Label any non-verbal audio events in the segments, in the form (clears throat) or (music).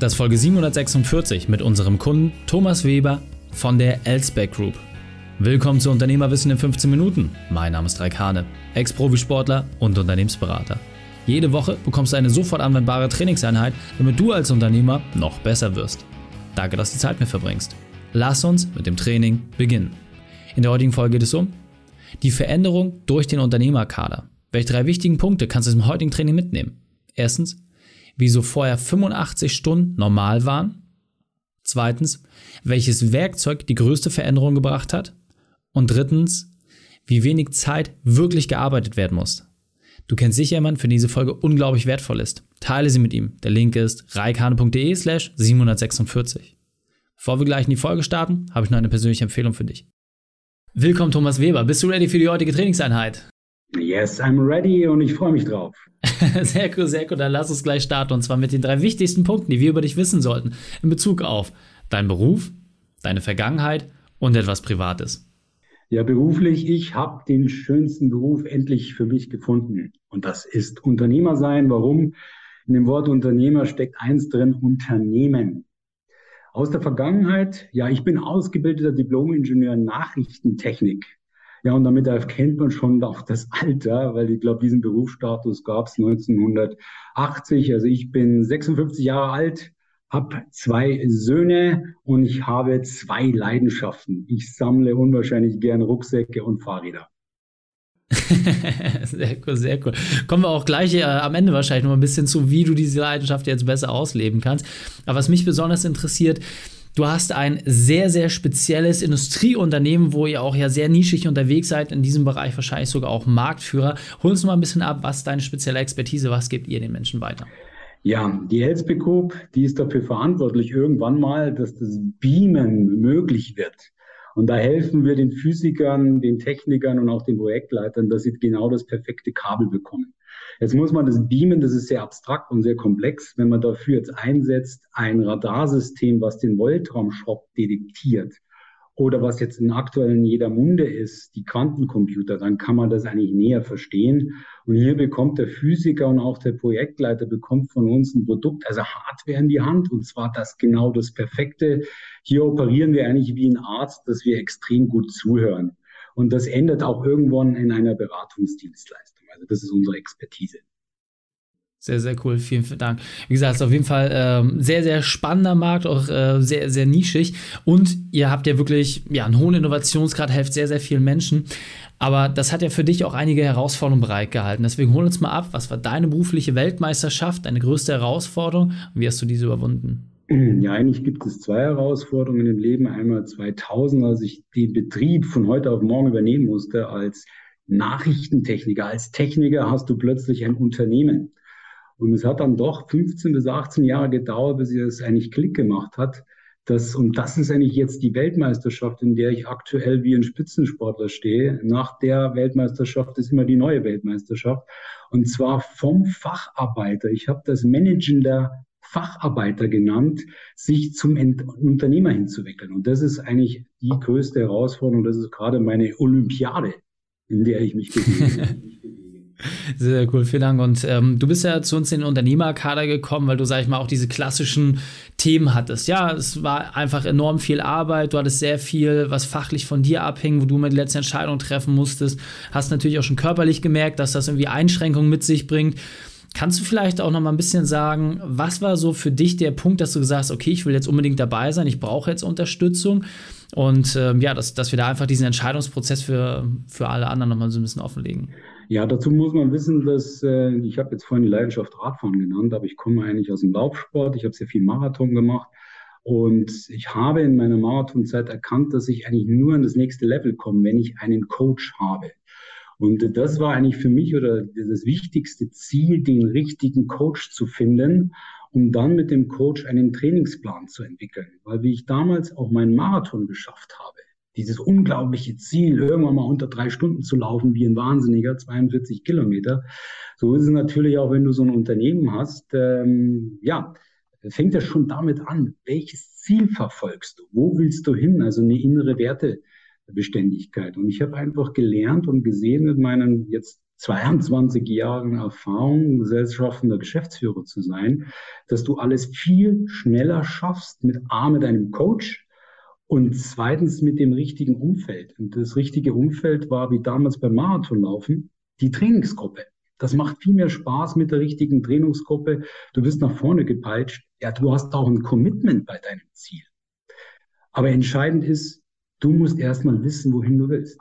Das ist Folge 746 mit unserem Kunden Thomas Weber von der Elsbeck Group. Willkommen zu Unternehmerwissen in 15 Minuten. Mein Name ist Raik Hane, Ex-Profisportler und Unternehmensberater. Jede Woche bekommst du eine sofort anwendbare Trainingseinheit, damit du als Unternehmer noch besser wirst. Danke, dass du die Zeit mit verbringst. Lass uns mit dem Training beginnen. In der heutigen Folge geht es um die Veränderung durch den Unternehmerkader. Welche drei wichtigen Punkte kannst du im heutigen Training mitnehmen? Erstens, wieso vorher 85 Stunden normal waren. Zweitens, welches Werkzeug die größte Veränderung gebracht hat. Und drittens, wie wenig Zeit wirklich gearbeitet werden muss. Du kennst sicher jemanden, für diese Folge unglaublich wertvoll ist. Teile sie mit ihm. Der Link ist reikane.de slash 746. Bevor wir gleich in die Folge starten, habe ich noch eine persönliche Empfehlung für dich. Willkommen Thomas Weber. Bist du ready für die heutige Trainingseinheit? Yes, I'm ready und ich freue mich drauf. (laughs) sehr cool, sehr cool. Dann lass uns gleich starten und zwar mit den drei wichtigsten Punkten, die wir über dich wissen sollten in Bezug auf deinen Beruf, deine Vergangenheit und etwas Privates. Ja, beruflich, ich habe den schönsten Beruf endlich für mich gefunden und das ist Unternehmer sein. Warum? In dem Wort Unternehmer steckt eins drin, Unternehmen. Aus der Vergangenheit, ja, ich bin ausgebildeter Diplom-Ingenieur Nachrichtentechnik. Ja, und damit erkennt man schon auch das Alter, weil ich glaube, diesen Berufsstatus gab es 1980. Also ich bin 56 Jahre alt, habe zwei Söhne und ich habe zwei Leidenschaften. Ich sammle unwahrscheinlich gern Rucksäcke und Fahrräder. (laughs) sehr cool, sehr cool. Kommen wir auch gleich äh, am Ende wahrscheinlich noch ein bisschen zu, wie du diese Leidenschaft jetzt besser ausleben kannst. Aber was mich besonders interessiert, Du hast ein sehr, sehr spezielles Industrieunternehmen, wo ihr auch ja sehr nischig unterwegs seid, in diesem Bereich wahrscheinlich sogar auch Marktführer. Hol uns mal ein bisschen ab, was ist deine spezielle Expertise, was gebt ihr den Menschen weiter? Ja, die Elsbe Group, die ist dafür verantwortlich irgendwann mal, dass das Beamen möglich wird. Und da helfen wir den Physikern, den Technikern und auch den Projektleitern, dass sie genau das perfekte Kabel bekommen. Jetzt muss man das beamen, das ist sehr abstrakt und sehr komplex. Wenn man dafür jetzt einsetzt, ein Radarsystem, was den Voltraumschock detektiert, oder was jetzt in aktuellen jeder Munde ist, die Quantencomputer, dann kann man das eigentlich näher verstehen. Und hier bekommt der Physiker und auch der Projektleiter bekommt von uns ein Produkt, also Hardware in die Hand, und zwar das genau das Perfekte. Hier operieren wir eigentlich wie ein Arzt, dass wir extrem gut zuhören. Und das endet auch irgendwann in einer Beratungsdienstleistung. Also das ist unsere Expertise. Sehr, sehr cool. Vielen, vielen Dank. Wie gesagt, es ist auf jeden Fall ähm, sehr, sehr spannender Markt, auch äh, sehr, sehr nischig. Und ihr habt ja wirklich ja, einen hohen Innovationsgrad, helft sehr, sehr vielen Menschen. Aber das hat ja für dich auch einige Herausforderungen bereitgehalten. Deswegen hol uns mal ab, was war deine berufliche Weltmeisterschaft, deine größte Herausforderung und wie hast du diese überwunden? (clears throat) Ja, eigentlich gibt es zwei Herausforderungen im Leben. Einmal 2000, als ich den Betrieb von heute auf morgen übernehmen musste als Nachrichtentechniker. Als Techniker hast du plötzlich ein Unternehmen. Und es hat dann doch 15 bis 18 Jahre gedauert, bis es eigentlich Klick gemacht hat. Das, und das ist eigentlich jetzt die Weltmeisterschaft, in der ich aktuell wie ein Spitzensportler stehe. Nach der Weltmeisterschaft ist immer die neue Weltmeisterschaft. Und zwar vom Facharbeiter. Ich habe das Managen der Facharbeiter genannt, sich zum Unternehmer hinzuwickeln. Und das ist eigentlich die größte Herausforderung. Das ist gerade meine Olympiade, in der ich mich bewege. (laughs) Sehr cool, vielen Dank. Und ähm, du bist ja zu uns in den Unternehmerkader gekommen, weil du, sag ich mal, auch diese klassischen Themen hattest. Ja, es war einfach enorm viel Arbeit. Du hattest sehr viel, was fachlich von dir abhing, wo du mit die letzte Entscheidung treffen musstest. Hast natürlich auch schon körperlich gemerkt, dass das irgendwie Einschränkungen mit sich bringt. Kannst du vielleicht auch noch mal ein bisschen sagen, was war so für dich der Punkt, dass du gesagt hast, okay, ich will jetzt unbedingt dabei sein, ich brauche jetzt Unterstützung und ähm, ja, dass, dass wir da einfach diesen Entscheidungsprozess für, für alle anderen noch mal so ein bisschen offenlegen? Ja, dazu muss man wissen, dass äh, ich habe jetzt vorhin die Leidenschaft Radfahren genannt, aber ich komme eigentlich aus dem Laufsport, ich habe sehr viel Marathon gemacht und ich habe in meiner Marathonzeit erkannt, dass ich eigentlich nur an das nächste Level komme, wenn ich einen Coach habe. Und das war eigentlich für mich oder das wichtigste Ziel, den richtigen Coach zu finden, um dann mit dem Coach einen Trainingsplan zu entwickeln. Weil wie ich damals auch meinen Marathon geschafft habe, dieses unglaubliche Ziel, irgendwann mal unter drei Stunden zu laufen, wie ein Wahnsinniger, 42 Kilometer. So ist es natürlich auch, wenn du so ein Unternehmen hast. Ähm, ja, fängt das schon damit an. Welches Ziel verfolgst du? Wo willst du hin? Also eine innere Werte. Beständigkeit. Und ich habe einfach gelernt und gesehen mit meinen jetzt 22 Jahren Erfahrung, gesellschaftender Geschäftsführer zu sein, dass du alles viel schneller schaffst mit A, mit einem Coach und zweitens mit dem richtigen Umfeld. Und das richtige Umfeld war wie damals beim Marathonlaufen die Trainingsgruppe. Das macht viel mehr Spaß mit der richtigen Trainingsgruppe. Du bist nach vorne gepeitscht. Ja, du hast auch ein Commitment bei deinem Ziel. Aber entscheidend ist, du musst erstmal wissen, wohin du willst.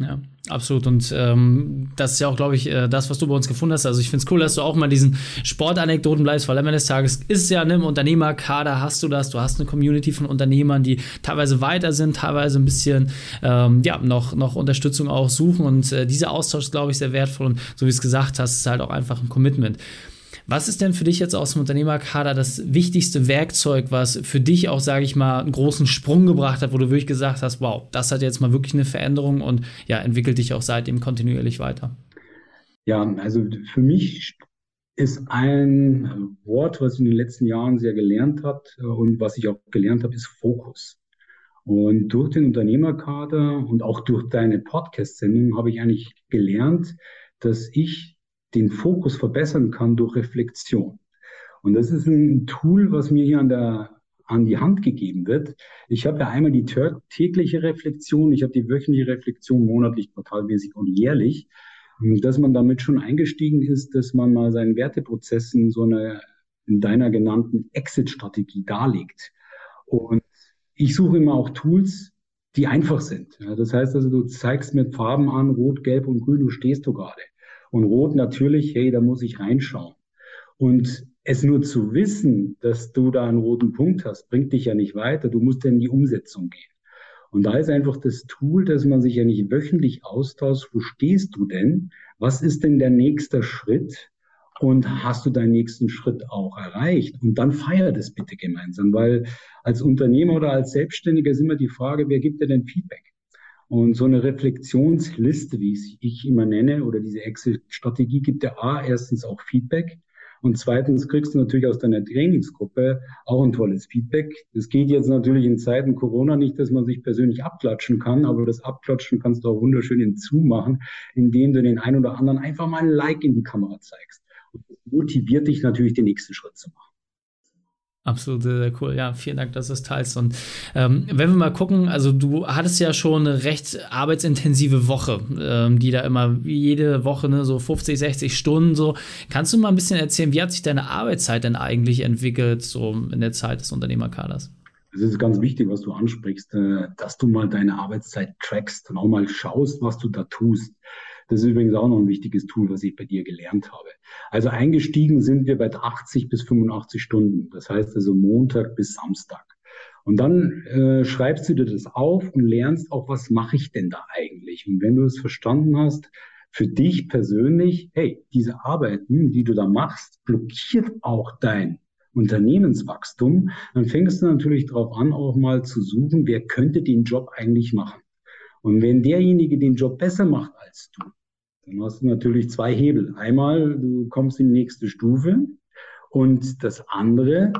Ja, absolut. Und ähm, das ist ja auch, glaube ich, äh, das, was du bei uns gefunden hast. Also ich finde es cool, dass du auch mal diesen Sportanekdoten bleibst, weil am Ende des Tages ist ja ne, im Unternehmerkader hast du das, du hast eine Community von Unternehmern, die teilweise weiter sind, teilweise ein bisschen ähm, ja, noch, noch Unterstützung auch suchen. Und äh, dieser Austausch ist, glaube ich, sehr wertvoll. Und so wie es gesagt hast, ist halt auch einfach ein Commitment. Was ist denn für dich jetzt aus dem Unternehmerkader das wichtigste Werkzeug, was für dich auch, sage ich mal, einen großen Sprung gebracht hat, wo du wirklich gesagt hast, wow, das hat jetzt mal wirklich eine Veränderung und ja, entwickelt dich auch seitdem kontinuierlich weiter? Ja, also für mich ist ein Wort, was ich in den letzten Jahren sehr gelernt habe und was ich auch gelernt habe, ist Fokus. Und durch den Unternehmerkader und auch durch deine Podcast-Sendung habe ich eigentlich gelernt, dass ich den Fokus verbessern kann durch Reflexion. Und das ist ein Tool, was mir hier an der an die Hand gegeben wird. Ich habe ja einmal die tägliche Reflexion, ich habe die wöchentliche Reflexion monatlich, quartalmäßig und jährlich. Dass man damit schon eingestiegen ist, dass man mal seinen Werteprozessen so eine in deiner genannten Exit-Strategie darlegt. Und ich suche immer auch Tools, die einfach sind. Das heißt also, du zeigst mit Farben an, rot, gelb und grün, du stehst du gerade. Und Rot natürlich, hey, da muss ich reinschauen. Und es nur zu wissen, dass du da einen roten Punkt hast, bringt dich ja nicht weiter. Du musst ja in die Umsetzung gehen. Und da ist einfach das Tool, dass man sich ja nicht wöchentlich austauscht. Wo stehst du denn? Was ist denn der nächste Schritt? Und hast du deinen nächsten Schritt auch erreicht? Und dann feier das bitte gemeinsam, weil als Unternehmer oder als Selbstständiger ist immer die Frage, wer gibt dir denn Feedback? Und so eine Reflexionsliste, wie es ich immer nenne, oder diese Exit-Strategie gibt ja A, erstens auch Feedback. Und zweitens kriegst du natürlich aus deiner Trainingsgruppe auch ein tolles Feedback. Das geht jetzt natürlich in Zeiten Corona nicht, dass man sich persönlich abklatschen kann, aber das Abklatschen kannst du auch wunderschön hinzumachen, indem du den einen oder anderen einfach mal ein Like in die Kamera zeigst. Und das motiviert dich natürlich, den nächsten Schritt zu machen. Absolut sehr, sehr cool. Ja, vielen Dank, dass du es teilst. Und ähm, wenn wir mal gucken, also du hattest ja schon eine recht arbeitsintensive Woche, ähm, die da immer jede Woche ne, so 50, 60 Stunden so. Kannst du mal ein bisschen erzählen, wie hat sich deine Arbeitszeit denn eigentlich entwickelt, so in der Zeit des Unternehmerkaders? Es ist ganz wichtig, was du ansprichst, äh, dass du mal deine Arbeitszeit trackst und auch mal schaust, was du da tust. Das ist übrigens auch noch ein wichtiges Tool, was ich bei dir gelernt habe. Also eingestiegen sind wir bei 80 bis 85 Stunden. Das heißt also Montag bis Samstag. Und dann äh, schreibst du dir das auf und lernst auch, was mache ich denn da eigentlich? Und wenn du es verstanden hast, für dich persönlich, hey, diese Arbeiten, die du da machst, blockiert auch dein Unternehmenswachstum, dann fängst du natürlich darauf an, auch mal zu suchen, wer könnte den Job eigentlich machen. Und wenn derjenige den Job besser macht als du, dann hast du natürlich zwei Hebel. Einmal, du kommst in die nächste Stufe und das andere,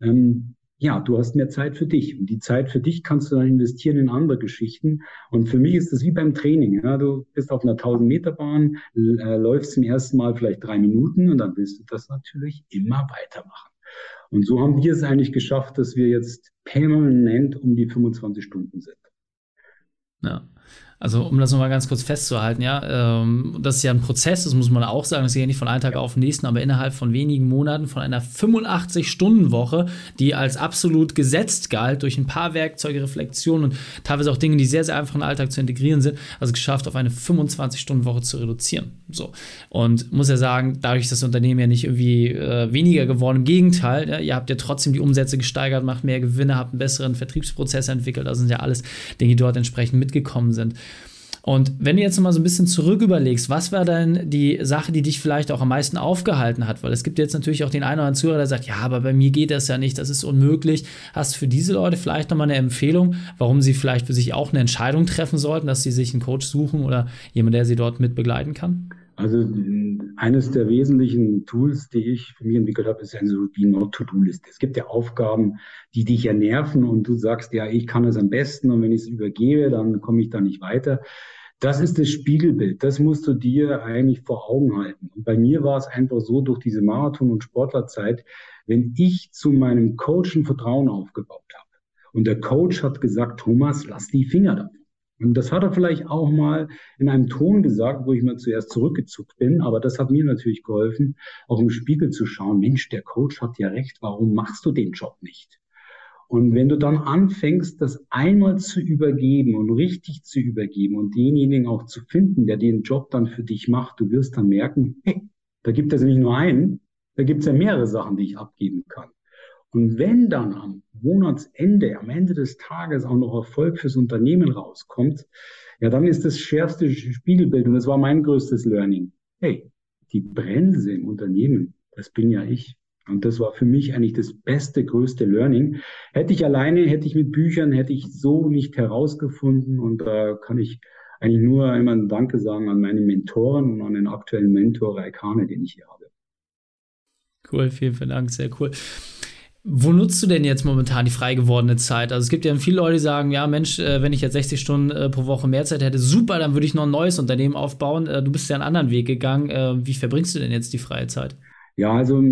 ähm, ja, du hast mehr Zeit für dich. Und die Zeit für dich kannst du dann investieren in andere Geschichten. Und für mich ist das wie beim Training. Ja? Du bist auf einer 1000 Meter Bahn, äh, läufst zum ersten Mal vielleicht drei Minuten und dann willst du das natürlich immer weitermachen. Und so haben wir es eigentlich geschafft, dass wir jetzt permanent um die 25 Stunden sind. Ja. Also um das nochmal ganz kurz festzuhalten, ja, ähm, das ist ja ein Prozess, das muss man auch sagen, das ist ja nicht von einem Tag auf den nächsten, aber innerhalb von wenigen Monaten von einer 85-Stunden-Woche, die als absolut gesetzt galt, durch ein paar Werkzeuge, Reflexionen und teilweise auch Dinge, die sehr, sehr einfach in den Alltag zu integrieren sind, also geschafft, auf eine 25-Stunden-Woche zu reduzieren. So. Und muss ja sagen, dadurch ist das Unternehmen ja nicht irgendwie äh, weniger geworden, im Gegenteil, ja, ihr habt ja trotzdem die Umsätze gesteigert, macht mehr Gewinne, habt einen besseren Vertriebsprozess entwickelt, das sind ja alles Dinge, die dort entsprechend mitgekommen sind. Und wenn du jetzt mal so ein bisschen zurück überlegst, was war denn die Sache, die dich vielleicht auch am meisten aufgehalten hat? Weil es gibt jetzt natürlich auch den einen oder anderen Zuhörer, der sagt, ja, aber bei mir geht das ja nicht, das ist unmöglich. Hast du für diese Leute vielleicht nochmal eine Empfehlung, warum sie vielleicht für sich auch eine Entscheidung treffen sollten, dass sie sich einen Coach suchen oder jemand, der sie dort mit begleiten kann? Also eines der wesentlichen Tools, die ich für mich entwickelt habe, ist eine so die Not-to-Do-Liste. Es gibt ja Aufgaben, die dich ja nerven und du sagst, ja, ich kann es am besten und wenn ich es übergebe, dann komme ich da nicht weiter Das ist das Spiegelbild. Das musst du dir eigentlich vor Augen halten. Und bei mir war es einfach so, durch diese Marathon- und Sportlerzeit, wenn ich zu meinem Coach ein Vertrauen aufgebaut habe und der Coach hat gesagt, Thomas, lass die Finger davon. Und das hat er vielleicht auch mal in einem Ton gesagt, wo ich mal zuerst zurückgezuckt bin. Aber das hat mir natürlich geholfen, auch im Spiegel zu schauen. Mensch, der Coach hat ja recht. Warum machst du den Job nicht? Und wenn du dann anfängst, das einmal zu übergeben und richtig zu übergeben und denjenigen auch zu finden, der den Job dann für dich macht, du wirst dann merken, hey, da gibt es nicht nur einen, da gibt es ja mehrere Sachen, die ich abgeben kann. Und wenn dann am Monatsende, am Ende des Tages auch noch Erfolg fürs Unternehmen rauskommt, ja, dann ist das schärfste Spiegelbild und das war mein größtes Learning. Hey, die Bremse im Unternehmen, das bin ja ich. Und das war für mich eigentlich das beste, größte Learning. Hätte ich alleine, hätte ich mit Büchern, hätte ich so nicht herausgefunden. Und da kann ich eigentlich nur immer ein Danke sagen an meine Mentoren und an den aktuellen Mentor Raikane, den ich hier habe. Cool, vielen, vielen Dank, sehr cool. Wo nutzt du denn jetzt momentan die frei gewordene Zeit? Also es gibt ja viele Leute, die sagen, ja Mensch, äh, wenn ich jetzt 60 Stunden äh, pro Woche mehr Zeit hätte, super, dann würde ich noch ein neues Unternehmen aufbauen. Äh, du bist ja einen anderen Weg gegangen. Wie verbringst du denn jetzt die freie Zeit? Ja, also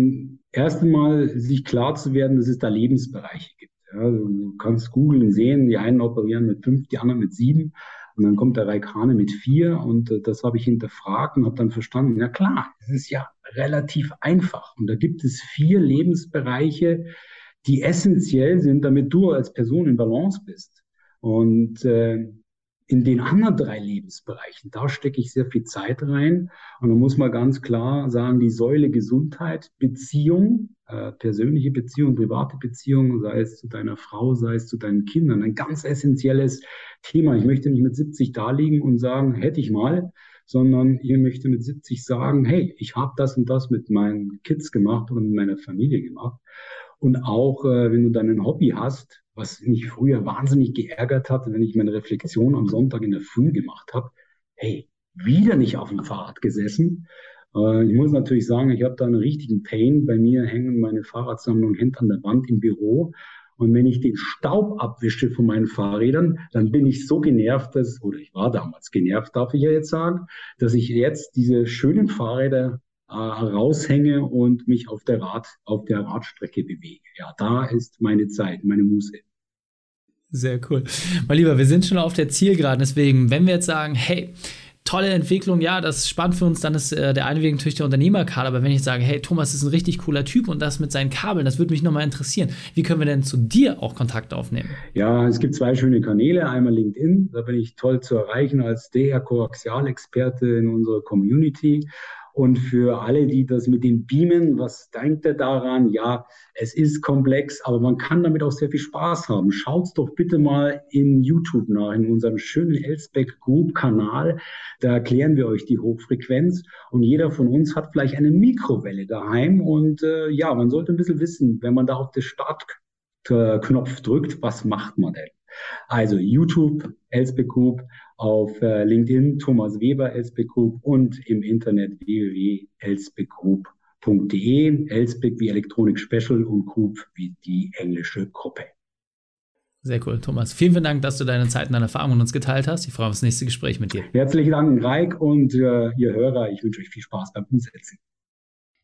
erst einmal sich klar zu werden, dass es da Lebensbereiche gibt. Ja, du kannst googeln, sehen, die einen operieren mit fünf, die anderen mit sieben. Und dann kommt der Raikane mit vier und äh, das habe ich hinterfragt und habe dann verstanden, ja klar, es ist ja relativ einfach. Und da gibt es vier Lebensbereiche, die essentiell sind, damit du als Person in Balance bist. Und äh, in den anderen drei Lebensbereichen, da stecke ich sehr viel Zeit rein. Und da muss man ganz klar sagen, die Säule Gesundheit, Beziehung, äh, persönliche Beziehung, private Beziehung, sei es zu deiner Frau, sei es zu deinen Kindern, ein ganz essentielles Thema. Ich möchte nicht mit 70 da liegen und sagen, hätte ich mal, sondern ich möchte mit 70 sagen, hey, ich habe das und das mit meinen Kids gemacht oder mit meiner Familie gemacht. Und auch, äh, wenn du dann ein Hobby hast, was mich früher wahnsinnig geärgert hat, wenn ich meine Reflexion am Sonntag in der Früh gemacht habe, hey, wieder nicht auf dem Fahrrad gesessen. Äh, ich muss natürlich sagen, ich habe da einen richtigen Pain. Bei mir hängen meine Fahrradsammlung hängt an der Wand im Büro. Und wenn ich den Staub abwische von meinen Fahrrädern, dann bin ich so genervt, dass, oder ich war damals genervt, darf ich ja jetzt sagen, dass ich jetzt diese schönen Fahrräder äh, raushänge und mich auf der Rad, auf der Radstrecke bewege. Ja, da ist meine Zeit, meine Muße. Sehr cool. Mein Lieber, wir sind schon auf der Zielgeraden, deswegen, wenn wir jetzt sagen, hey, tolle Entwicklung, ja, das ist spannend für uns, dann ist äh, der eine Weg natürlich der Unternehmerkader, aber wenn ich sage, hey, Thomas ist ein richtig cooler Typ und das mit seinen Kabeln, das würde mich nochmal interessieren. Wie können wir denn zu dir auch Kontakt aufnehmen? Ja, es gibt zwei schöne Kanäle, einmal LinkedIn, da bin ich toll zu erreichen als der Koaxialexperte in unserer Community und für alle, die das mit dem Beamen, was denkt ihr daran? Ja, es ist komplex, aber man kann damit auch sehr viel Spaß haben. Schaut's doch bitte mal in YouTube nach, in unserem schönen Elsbeck Group Kanal. Da erklären wir euch die Hochfrequenz und jeder von uns hat vielleicht eine Mikrowelle daheim und äh, ja, man sollte ein bisschen wissen, wenn man da auf den Startknopf drückt, was macht man denn? Also YouTube, Elsbeck Group, auf äh, LinkedIn Thomas Weber Elsbeck Group und im Internet www.elsbeckgroup.de. Elsbeck wie Electronic Special und Group wie die englische Gruppe. Sehr cool, Thomas. Vielen, vielen Dank, dass du deine Zeit und deine Erfahrungen mit uns geteilt hast. Ich freue mich auf das nächste Gespräch mit dir. Herzlichen Dank, Reik und äh, ihr Hörer. Ich wünsche euch viel Spaß beim Umsetzen.